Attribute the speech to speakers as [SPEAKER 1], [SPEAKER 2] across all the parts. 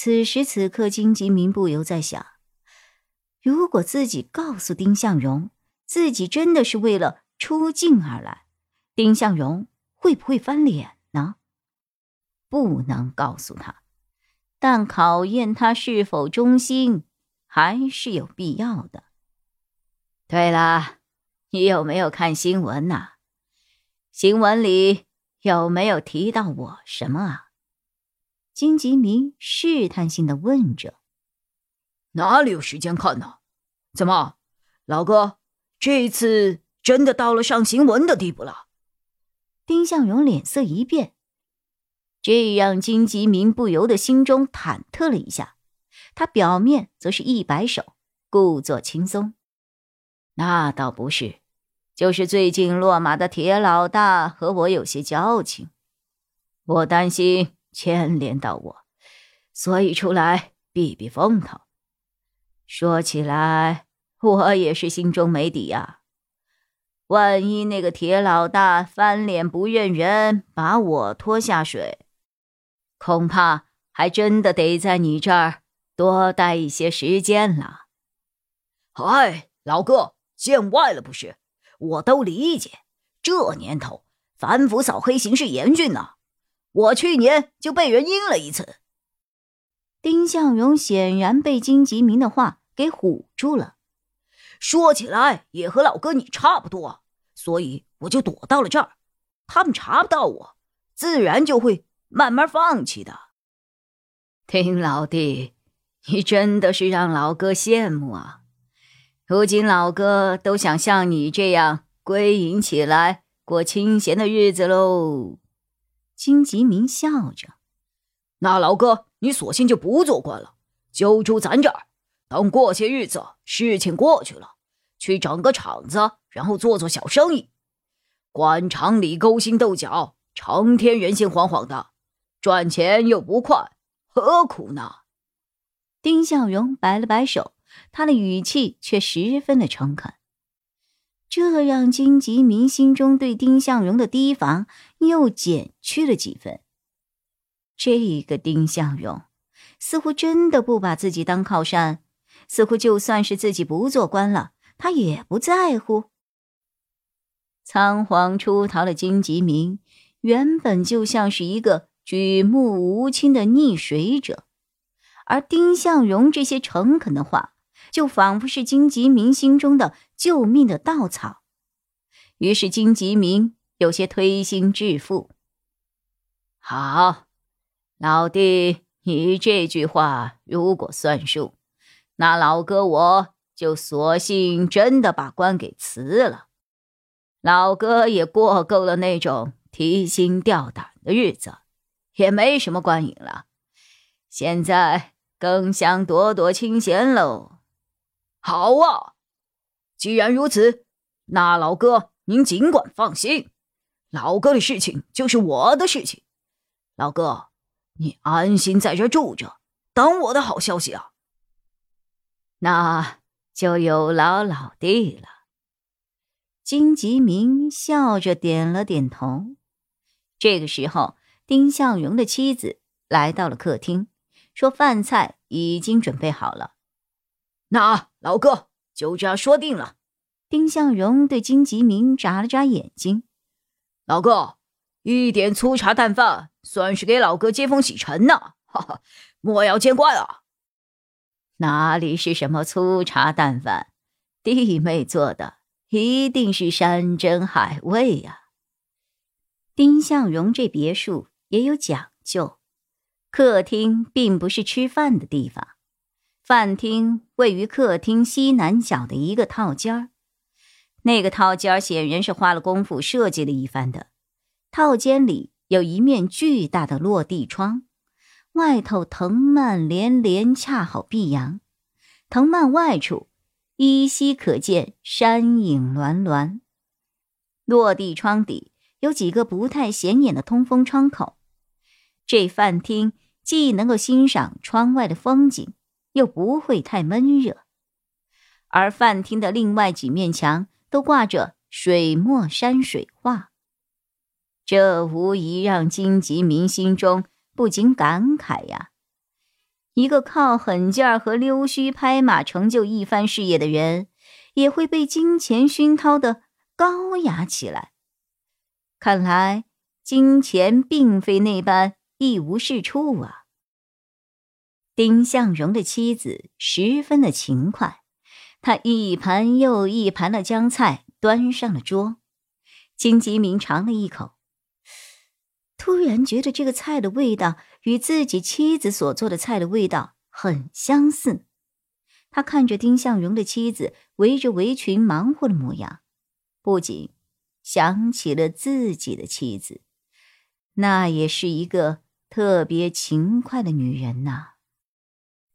[SPEAKER 1] 此时此刻，金吉明不由在想：如果自己告诉丁向荣，自己真的是为了出境而来，丁向荣会不会翻脸呢？不能告诉他，但考验他是否忠心，还是有必要的。对了，你有没有看新闻呐？新闻里有没有提到我什么啊？金吉明试探性的问着：“
[SPEAKER 2] 哪里有时间看呢？怎么，老哥，这次真的到了上新闻的地步了？”
[SPEAKER 1] 丁向荣脸色一变，这让金吉明不由得心中忐忑了一下。他表面则是一摆手，故作轻松：“那倒不是，就是最近落马的铁老大和我有些交情，我担心。”牵连到我，所以出来避避风头。说起来，我也是心中没底呀。万一那个铁老大翻脸不认人，把我拖下水，恐怕还真的得在你这儿多待一些时间了。
[SPEAKER 2] 嗨，老哥，见外了不是？我都理解，这年头反腐扫黑形势严峻呐。我去年就被人阴了一次。
[SPEAKER 1] 丁向荣显然被金吉明的话给唬住了，
[SPEAKER 2] 说起来也和老哥你差不多，所以我就躲到了这儿。他们查不到我，自然就会慢慢放弃的。
[SPEAKER 1] 丁老弟，你真的是让老哥羡慕啊！如今老哥都想像你这样归隐起来，过清闲的日子喽。金吉明笑着：“
[SPEAKER 2] 那老哥，你索性就不做官了，就住咱这儿。等过些日子，事情过去了，去整个厂子，然后做做小生意。官场里勾心斗角，成天人心惶惶的，赚钱又不快，何苦呢？”
[SPEAKER 1] 丁向荣摆了摆手，他的语气却十分的诚恳。这让金吉明心中对丁向荣的提防又减去了几分。这个丁向荣似乎真的不把自己当靠山，似乎就算是自己不做官了，他也不在乎。仓皇出逃的金吉明原本就像是一个举目无亲的溺水者，而丁向荣这些诚恳的话。就仿佛是金吉明心中的救命的稻草，于是金吉明有些推心置腹。好，老弟，你这句话如果算数，那老哥我就索性真的把官给辞了。老哥也过够了那种提心吊胆的日子，也没什么官瘾了，现在更想躲躲清闲喽。
[SPEAKER 2] 好啊，既然如此，那老哥您尽管放心，老哥的事情就是我的事情。老哥，你安心在这住着，等我的好消息啊。
[SPEAKER 1] 那就有劳老弟了。金吉明笑着点了点头。这个时候，丁向荣的妻子来到了客厅，说饭菜已经准备好了。
[SPEAKER 2] 那老哥就这样说定了。
[SPEAKER 1] 丁向荣对金吉明眨了眨眼睛：“
[SPEAKER 2] 老哥，一点粗茶淡饭，算是给老哥接风洗尘呢。哈哈，莫要见怪啊。
[SPEAKER 1] 哪里是什么粗茶淡饭，弟妹做的一定是山珍海味呀。丁向荣这别墅也有讲究，客厅并不是吃饭的地方。”饭厅位于客厅西南角的一个套间儿，那个套间显然是花了功夫设计了一番的。套间里有一面巨大的落地窗，外头藤蔓连连，恰好碧阳。藤蔓外处依稀可见山影峦峦。落地窗底有几个不太显眼的通风窗口，这饭厅既能够欣赏窗外的风景，又不会太闷热。而饭厅的另外几面墙都挂着水墨山水画，这无疑让金吉明心中不禁感慨呀：一个靠狠劲儿和溜须拍马成就一番事业的人，也会被金钱熏陶的。高雅起来，看来金钱并非那般一无是处啊。丁向荣的妻子十分的勤快，他一盘又一盘的将菜端上了桌。金吉明尝了一口，突然觉得这个菜的味道与自己妻子所做的菜的味道很相似。他看着丁向荣的妻子围着围裙忙活的模样。不仅想起了自己的妻子，那也是一个特别勤快的女人呐。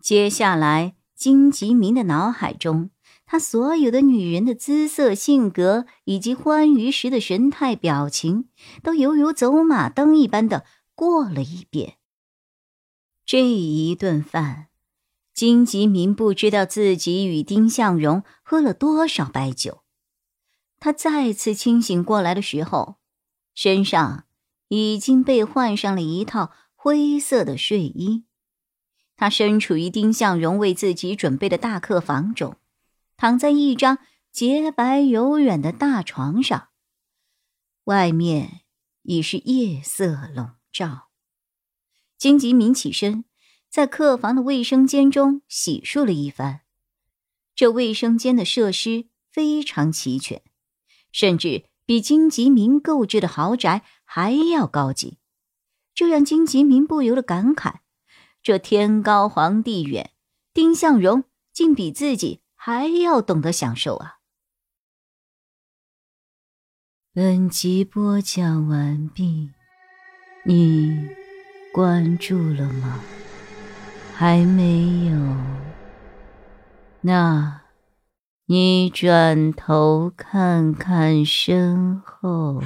[SPEAKER 1] 接下来，金吉明的脑海中，他所有的女人的姿色、性格以及欢愉时的神态、表情，都犹如走马灯一般的过了一遍。这一顿饭，金吉明不知道自己与丁向荣喝了多少白酒。他再次清醒过来的时候，身上已经被换上了一套灰色的睡衣。他身处于丁向荣为自己准备的大客房中，躺在一张洁白柔软的大床上。外面已是夜色笼罩。金吉明起身，在客房的卫生间中洗漱了一番。这卫生间的设施非常齐全。甚至比金吉明购置的豪宅还要高级，这让金吉明不由得感慨：这天高皇帝远，丁向荣竟比自己还要懂得享受啊！本集播讲完毕，你关注了吗？还没有？那。你转头看看身后。